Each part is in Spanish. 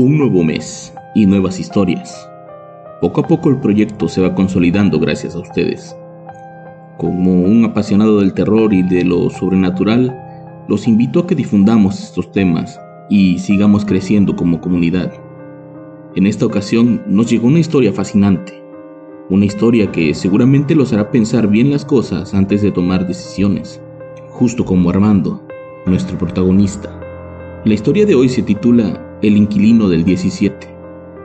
Un nuevo mes y nuevas historias. Poco a poco el proyecto se va consolidando gracias a ustedes. Como un apasionado del terror y de lo sobrenatural, los invito a que difundamos estos temas y sigamos creciendo como comunidad. En esta ocasión nos llegó una historia fascinante, una historia que seguramente los hará pensar bien las cosas antes de tomar decisiones, justo como Armando, nuestro protagonista. La historia de hoy se titula El inquilino del 17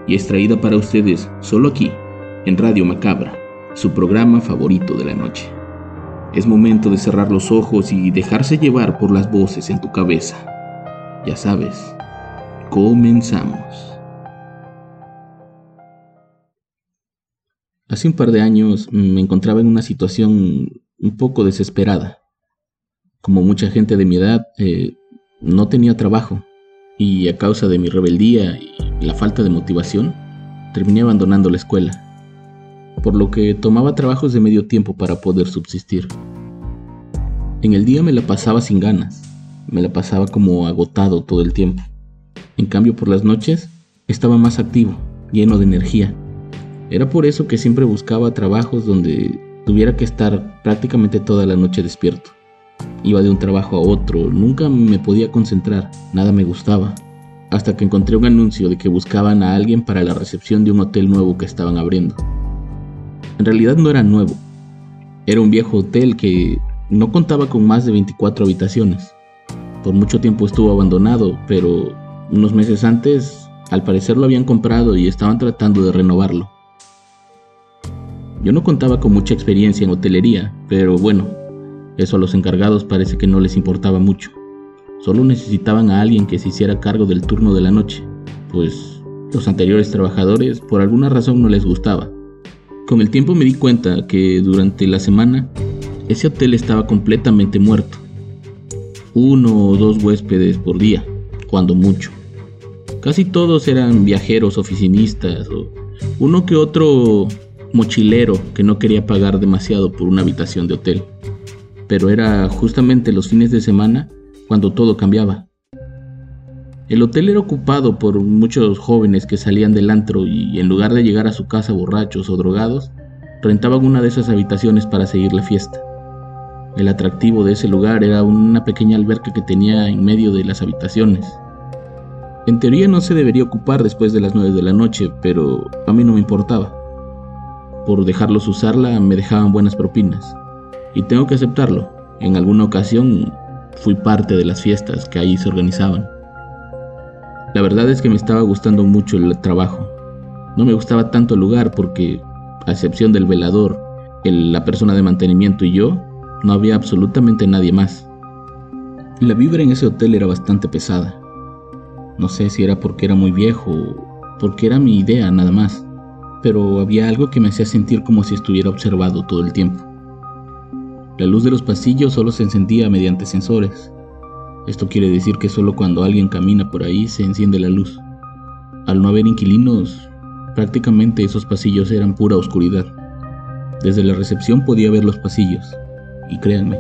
y es traída para ustedes solo aquí, en Radio Macabra, su programa favorito de la noche. Es momento de cerrar los ojos y dejarse llevar por las voces en tu cabeza. Ya sabes, comenzamos. Hace un par de años me encontraba en una situación un poco desesperada. Como mucha gente de mi edad, eh, no tenía trabajo y a causa de mi rebeldía y la falta de motivación, terminé abandonando la escuela, por lo que tomaba trabajos de medio tiempo para poder subsistir. En el día me la pasaba sin ganas, me la pasaba como agotado todo el tiempo. En cambio por las noches estaba más activo, lleno de energía era por eso que siempre buscaba trabajos donde tuviera que estar prácticamente toda la noche despierto. Iba de un trabajo a otro, nunca me podía concentrar, nada me gustaba. Hasta que encontré un anuncio de que buscaban a alguien para la recepción de un hotel nuevo que estaban abriendo. En realidad no era nuevo, era un viejo hotel que no contaba con más de 24 habitaciones. Por mucho tiempo estuvo abandonado, pero unos meses antes al parecer lo habían comprado y estaban tratando de renovarlo. Yo no contaba con mucha experiencia en hotelería, pero bueno, eso a los encargados parece que no les importaba mucho. Solo necesitaban a alguien que se hiciera cargo del turno de la noche, pues los anteriores trabajadores por alguna razón no les gustaba. Con el tiempo me di cuenta que durante la semana ese hotel estaba completamente muerto. Uno o dos huéspedes por día, cuando mucho. Casi todos eran viajeros oficinistas o uno que otro mochilero que no quería pagar demasiado por una habitación de hotel. Pero era justamente los fines de semana cuando todo cambiaba. El hotel era ocupado por muchos jóvenes que salían del antro y en lugar de llegar a su casa borrachos o drogados, rentaban una de esas habitaciones para seguir la fiesta. El atractivo de ese lugar era una pequeña alberca que tenía en medio de las habitaciones. En teoría no se debería ocupar después de las 9 de la noche, pero a mí no me importaba. Por dejarlos usarla me dejaban buenas propinas. Y tengo que aceptarlo, en alguna ocasión fui parte de las fiestas que ahí se organizaban. La verdad es que me estaba gustando mucho el trabajo. No me gustaba tanto el lugar porque, a excepción del velador, la persona de mantenimiento y yo, no había absolutamente nadie más. La vibra en ese hotel era bastante pesada. No sé si era porque era muy viejo o porque era mi idea nada más pero había algo que me hacía sentir como si estuviera observado todo el tiempo. La luz de los pasillos solo se encendía mediante sensores. Esto quiere decir que solo cuando alguien camina por ahí se enciende la luz. Al no haber inquilinos, prácticamente esos pasillos eran pura oscuridad. Desde la recepción podía ver los pasillos, y créanme,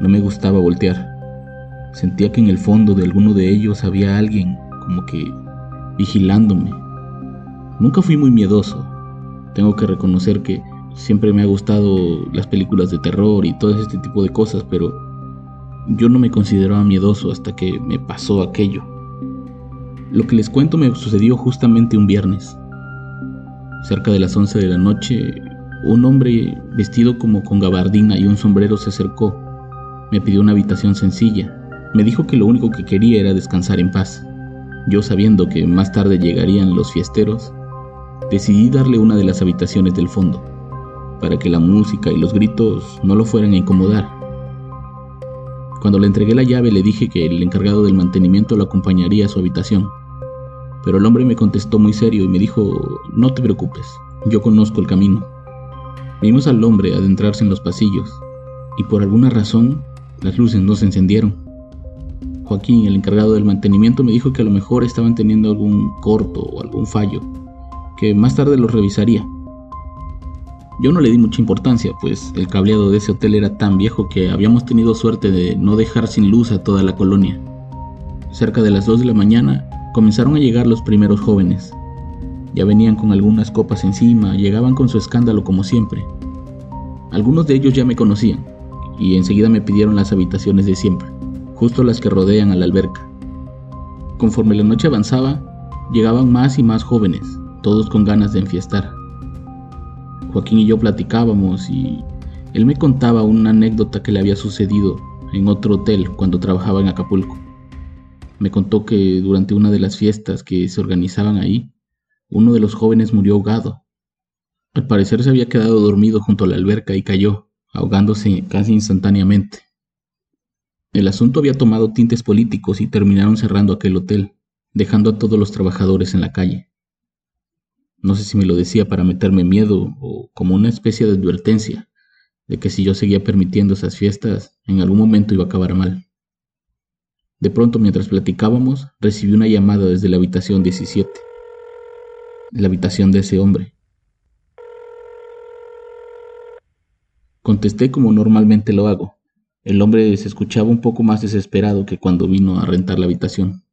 no me gustaba voltear. Sentía que en el fondo de alguno de ellos había alguien como que vigilándome Nunca fui muy miedoso. Tengo que reconocer que siempre me ha gustado las películas de terror y todo este tipo de cosas, pero yo no me consideraba miedoso hasta que me pasó aquello. Lo que les cuento me sucedió justamente un viernes. Cerca de las 11 de la noche, un hombre vestido como con gabardina y un sombrero se acercó. Me pidió una habitación sencilla. Me dijo que lo único que quería era descansar en paz. Yo sabiendo que más tarde llegarían los fiesteros, decidí darle una de las habitaciones del fondo. Para que la música y los gritos no lo fueran a incomodar. Cuando le entregué la llave le dije que el encargado del mantenimiento lo acompañaría a su habitación. Pero el hombre me contestó muy serio y me dijo, no te preocupes, yo conozco el camino. Vimos al hombre adentrarse en los pasillos y por alguna razón las luces no se encendieron. Joaquín, el encargado del mantenimiento, me dijo que a lo mejor estaban teniendo algún corto o algún fallo, que más tarde lo revisaría. Yo no le di mucha importancia, pues el cableado de ese hotel era tan viejo que habíamos tenido suerte de no dejar sin luz a toda la colonia. Cerca de las 2 de la mañana comenzaron a llegar los primeros jóvenes. Ya venían con algunas copas encima, llegaban con su escándalo como siempre. Algunos de ellos ya me conocían, y enseguida me pidieron las habitaciones de siempre, justo las que rodean a la alberca. Conforme la noche avanzaba, llegaban más y más jóvenes, todos con ganas de enfiestar. Joaquín y yo platicábamos y él me contaba una anécdota que le había sucedido en otro hotel cuando trabajaba en Acapulco. Me contó que durante una de las fiestas que se organizaban ahí, uno de los jóvenes murió ahogado. Al parecer se había quedado dormido junto a la alberca y cayó, ahogándose casi instantáneamente. El asunto había tomado tintes políticos y terminaron cerrando aquel hotel, dejando a todos los trabajadores en la calle. No sé si me lo decía para meterme miedo o como una especie de advertencia de que si yo seguía permitiendo esas fiestas, en algún momento iba a acabar mal. De pronto, mientras platicábamos, recibí una llamada desde la habitación 17, la habitación de ese hombre. Contesté como normalmente lo hago. El hombre se escuchaba un poco más desesperado que cuando vino a rentar la habitación.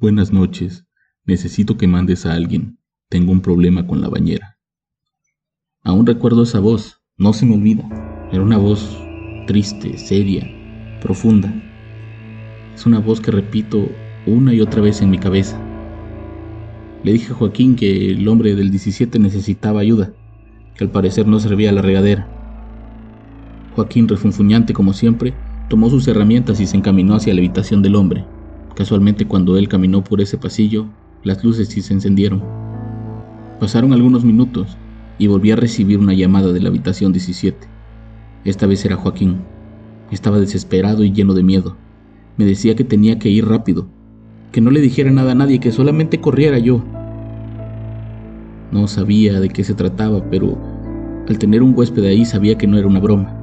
Buenas noches. Necesito que mandes a alguien. Tengo un problema con la bañera. Aún recuerdo esa voz, no se me olvida. Era una voz triste, seria, profunda. Es una voz que repito una y otra vez en mi cabeza. Le dije a Joaquín que el hombre del 17 necesitaba ayuda, que al parecer no servía la regadera. Joaquín, refunfuñante como siempre, tomó sus herramientas y se encaminó hacia la habitación del hombre. Casualmente cuando él caminó por ese pasillo, las luces sí se encendieron. Pasaron algunos minutos y volví a recibir una llamada de la habitación 17. Esta vez era Joaquín. Estaba desesperado y lleno de miedo. Me decía que tenía que ir rápido, que no le dijera nada a nadie, que solamente corriera yo. No sabía de qué se trataba, pero al tener un huésped ahí sabía que no era una broma.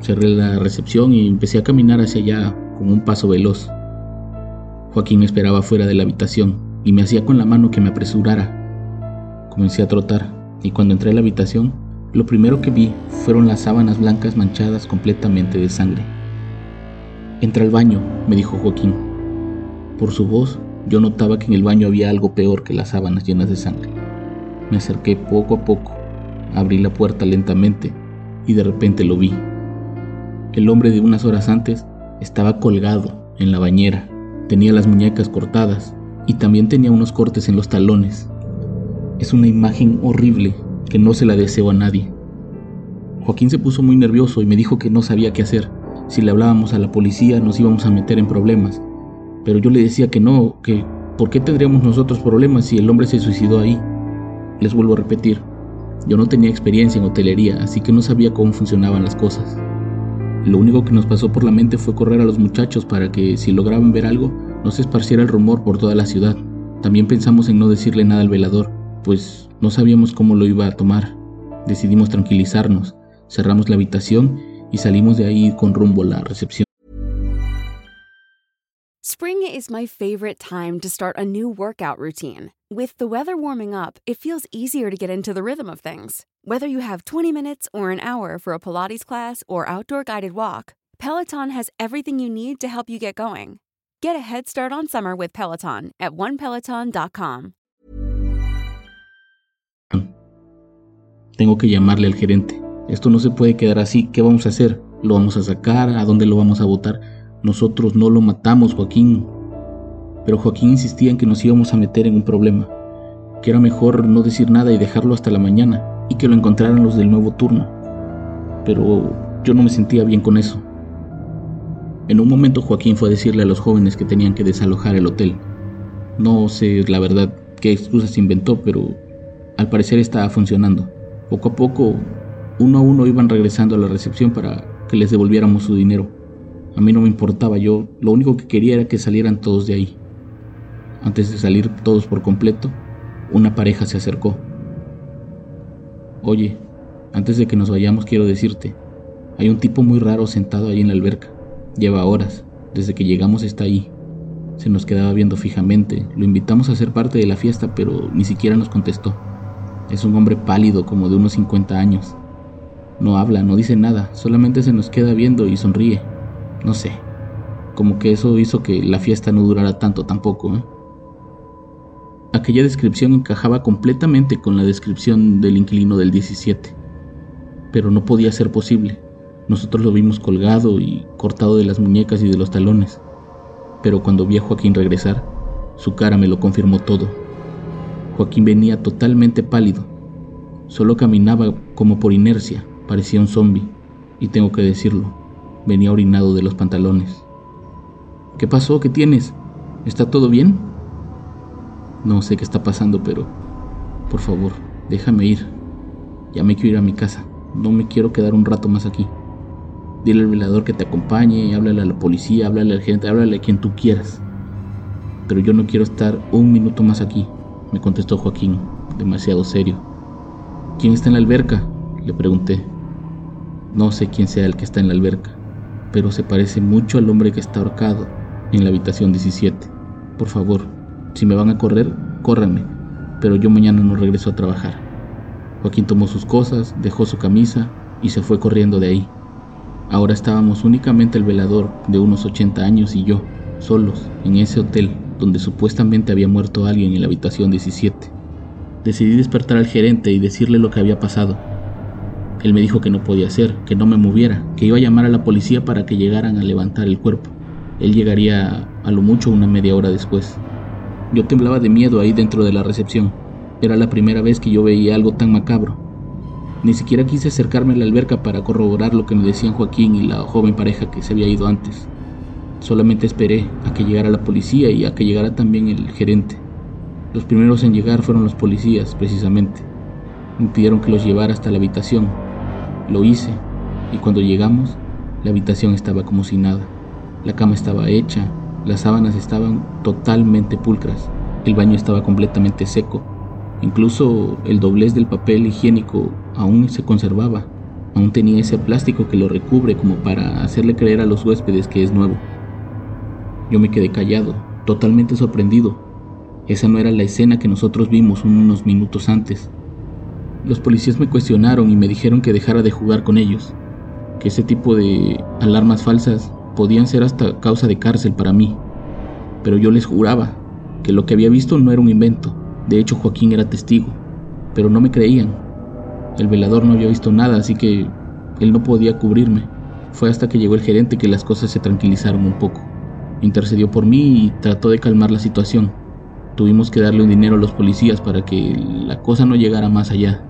Cerré la recepción y empecé a caminar hacia allá con un paso veloz. Joaquín me esperaba fuera de la habitación y me hacía con la mano que me apresurara. Comencé a trotar y cuando entré a la habitación, lo primero que vi fueron las sábanas blancas manchadas completamente de sangre. Entra al baño, me dijo Joaquín. Por su voz, yo notaba que en el baño había algo peor que las sábanas llenas de sangre. Me acerqué poco a poco, abrí la puerta lentamente y de repente lo vi. El hombre de unas horas antes estaba colgado en la bañera, tenía las muñecas cortadas y también tenía unos cortes en los talones. Es una imagen horrible que no se la deseo a nadie. Joaquín se puso muy nervioso y me dijo que no sabía qué hacer. Si le hablábamos a la policía nos íbamos a meter en problemas. Pero yo le decía que no, que ¿por qué tendríamos nosotros problemas si el hombre se suicidó ahí? Les vuelvo a repetir, yo no tenía experiencia en hotelería, así que no sabía cómo funcionaban las cosas. Lo único que nos pasó por la mente fue correr a los muchachos para que, si lograban ver algo, no se esparciera el rumor por toda la ciudad. También pensamos en no decirle nada al velador, pues no sabíamos cómo lo iba a tomar. Decidimos tranquilizarnos, cerramos la habitación y salimos de ahí con rumbo a la recepción. Spring is my favorite time to start a new workout routine. With the weather warming up, it feels easier to get into the rhythm of things. Whether you have 20 minutes or an hour for a Pilates class or outdoor guided walk, Peloton has everything you need to help you get going. Get a head start on summer with Peloton at onepeloton.com. Tengo que llamarle al gerente. Esto no se puede quedar así. ¿Qué vamos a hacer? ¿Lo vamos a sacar? ¿A dónde lo vamos a botar? Nosotros no lo matamos, Joaquín. Pero Joaquín insistía en que nos íbamos a meter en un problema. Que era mejor no decir nada y dejarlo hasta la mañana y que lo encontraran los del nuevo turno. Pero yo no me sentía bien con eso. En un momento Joaquín fue a decirle a los jóvenes que tenían que desalojar el hotel. No sé la verdad qué excusas inventó, pero al parecer estaba funcionando. Poco a poco Uno a uno iban regresando a la recepción para que les devolviéramos su dinero. A mí no me importaba, yo lo único que quería era que salieran todos de ahí. Antes de salir todos por completo, una pareja se acercó. Oye, antes de que nos vayamos quiero decirte, hay un tipo muy raro sentado ahí en la alberca. Lleva horas, desde que llegamos está ahí. Se nos quedaba viendo fijamente, lo invitamos a ser parte de la fiesta, pero ni siquiera nos contestó. Es un hombre pálido como de unos 50 años. No habla, no dice nada, solamente se nos queda viendo y sonríe. No sé, como que eso hizo que la fiesta no durara tanto tampoco. ¿eh? Aquella descripción encajaba completamente con la descripción del inquilino del 17, pero no podía ser posible. Nosotros lo vimos colgado y cortado de las muñecas y de los talones, pero cuando vi a Joaquín regresar, su cara me lo confirmó todo. Joaquín venía totalmente pálido, solo caminaba como por inercia, parecía un zombi, y tengo que decirlo, venía orinado de los pantalones. ¿Qué pasó? ¿Qué tienes? ¿Está todo bien? No sé qué está pasando, pero por favor, déjame ir. Ya me quiero ir a mi casa. No me quiero quedar un rato más aquí. Dile al velador que te acompañe, háblale a la policía, háblale al gente, háblale a quien tú quieras. Pero yo no quiero estar un minuto más aquí, me contestó Joaquín, demasiado serio. ¿Quién está en la alberca? Le pregunté. No sé quién sea el que está en la alberca, pero se parece mucho al hombre que está ahorcado en la habitación 17. Por favor, si me van a correr, córranme, pero yo mañana no regreso a trabajar. Joaquín tomó sus cosas, dejó su camisa y se fue corriendo de ahí. Ahora estábamos únicamente el velador de unos 80 años y yo, solos, en ese hotel donde supuestamente había muerto alguien en la habitación 17. Decidí despertar al gerente y decirle lo que había pasado. Él me dijo que no podía ser, que no me moviera, que iba a llamar a la policía para que llegaran a levantar el cuerpo. Él llegaría a lo mucho una media hora después. Yo temblaba de miedo ahí dentro de la recepción. Era la primera vez que yo veía algo tan macabro. Ni siquiera quise acercarme a la alberca para corroborar lo que me decían Joaquín y la joven pareja que se había ido antes. Solamente esperé a que llegara la policía y a que llegara también el gerente. Los primeros en llegar fueron los policías, precisamente. Me pidieron que los llevara hasta la habitación. Lo hice, y cuando llegamos, la habitación estaba como si nada. La cama estaba hecha, las sábanas estaban totalmente pulcras, el baño estaba completamente seco, incluso el doblez del papel higiénico aún se conservaba, aún tenía ese plástico que lo recubre como para hacerle creer a los huéspedes que es nuevo. Yo me quedé callado, totalmente sorprendido. Esa no era la escena que nosotros vimos unos minutos antes. Los policías me cuestionaron y me dijeron que dejara de jugar con ellos, que ese tipo de alarmas falsas podían ser hasta causa de cárcel para mí, pero yo les juraba que lo que había visto no era un invento. De hecho, Joaquín era testigo, pero no me creían. El velador no había visto nada, así que él no podía cubrirme. Fue hasta que llegó el gerente que las cosas se tranquilizaron un poco. Intercedió por mí y trató de calmar la situación. Tuvimos que darle un dinero a los policías para que la cosa no llegara más allá.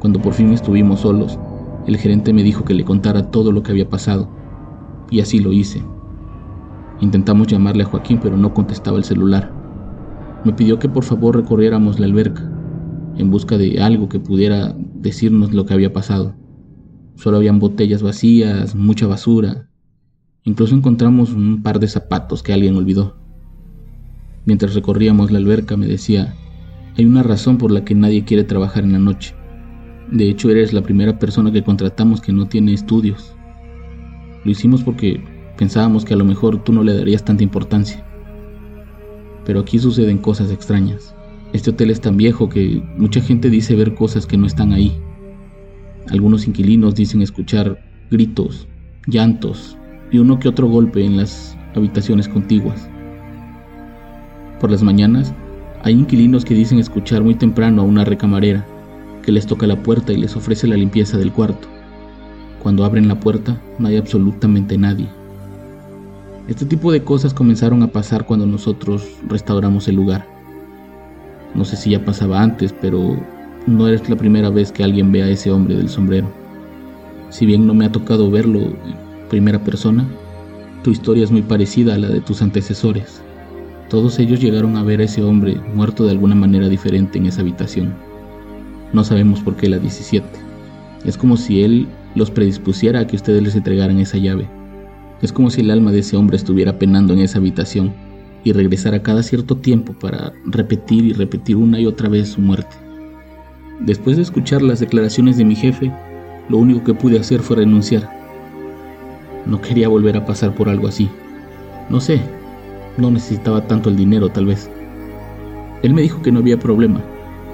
Cuando por fin estuvimos solos, el gerente me dijo que le contara todo lo que había pasado, y así lo hice. Intentamos llamarle a Joaquín, pero no contestaba el celular. Me pidió que por favor recorriéramos la alberca, en busca de algo que pudiera decirnos lo que había pasado. Solo habían botellas vacías, mucha basura. Incluso encontramos un par de zapatos que alguien olvidó. Mientras recorríamos la alberca me decía, hay una razón por la que nadie quiere trabajar en la noche. De hecho, eres la primera persona que contratamos que no tiene estudios. Lo hicimos porque pensábamos que a lo mejor tú no le darías tanta importancia. Pero aquí suceden cosas extrañas. Este hotel es tan viejo que mucha gente dice ver cosas que no están ahí. Algunos inquilinos dicen escuchar gritos, llantos y uno que otro golpe en las habitaciones contiguas. Por las mañanas, hay inquilinos que dicen escuchar muy temprano a una recamarera que les toca la puerta y les ofrece la limpieza del cuarto. Cuando abren la puerta no hay absolutamente nadie. Este tipo de cosas comenzaron a pasar cuando nosotros restauramos el lugar. No sé si ya pasaba antes, pero no eres la primera vez que alguien ve a ese hombre del sombrero. Si bien no me ha tocado verlo primera persona, tu historia es muy parecida a la de tus antecesores. Todos ellos llegaron a ver a ese hombre muerto de alguna manera diferente en esa habitación. No sabemos por qué la 17. Es como si él los predispusiera a que ustedes les entregaran esa llave. Es como si el alma de ese hombre estuviera penando en esa habitación y regresara cada cierto tiempo para repetir y repetir una y otra vez su muerte. Después de escuchar las declaraciones de mi jefe, lo único que pude hacer fue renunciar. No quería volver a pasar por algo así. No sé, no necesitaba tanto el dinero tal vez. Él me dijo que no había problema,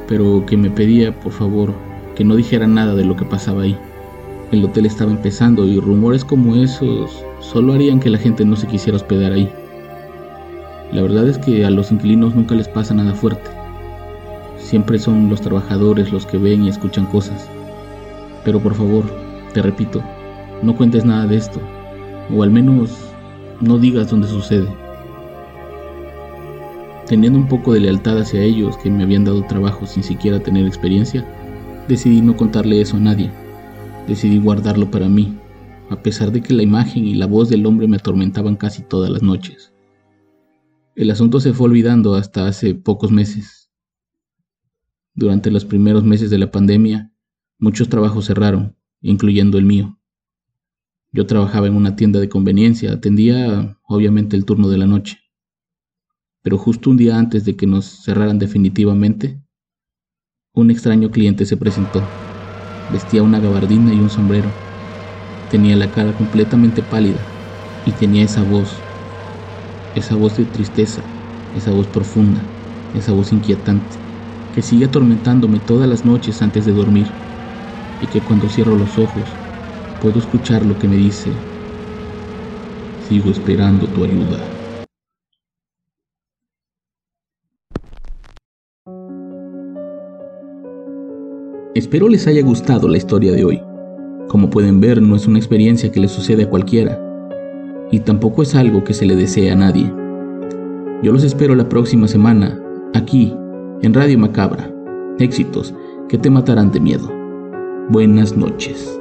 pero que me pedía, por favor, que no dijera nada de lo que pasaba ahí. El hotel estaba empezando y rumores como esos solo harían que la gente no se quisiera hospedar ahí. La verdad es que a los inquilinos nunca les pasa nada fuerte. Siempre son los trabajadores los que ven y escuchan cosas. Pero por favor, te repito, no cuentes nada de esto, o al menos no digas dónde sucede. Teniendo un poco de lealtad hacia ellos que me habían dado trabajo sin siquiera tener experiencia, decidí no contarle eso a nadie. Decidí guardarlo para mí, a pesar de que la imagen y la voz del hombre me atormentaban casi todas las noches. El asunto se fue olvidando hasta hace pocos meses. Durante los primeros meses de la pandemia, muchos trabajos cerraron, incluyendo el mío. Yo trabajaba en una tienda de conveniencia, atendía obviamente el turno de la noche. Pero justo un día antes de que nos cerraran definitivamente, un extraño cliente se presentó. Vestía una gabardina y un sombrero. Tenía la cara completamente pálida y tenía esa voz, esa voz de tristeza, esa voz profunda, esa voz inquietante, que sigue atormentándome todas las noches antes de dormir y que cuando cierro los ojos puedo escuchar lo que me dice, sigo esperando tu ayuda. Espero les haya gustado la historia de hoy. Como pueden ver, no es una experiencia que le sucede a cualquiera, y tampoco es algo que se le desee a nadie. Yo los espero la próxima semana, aquí, en Radio Macabra. Éxitos que te matarán de miedo. Buenas noches.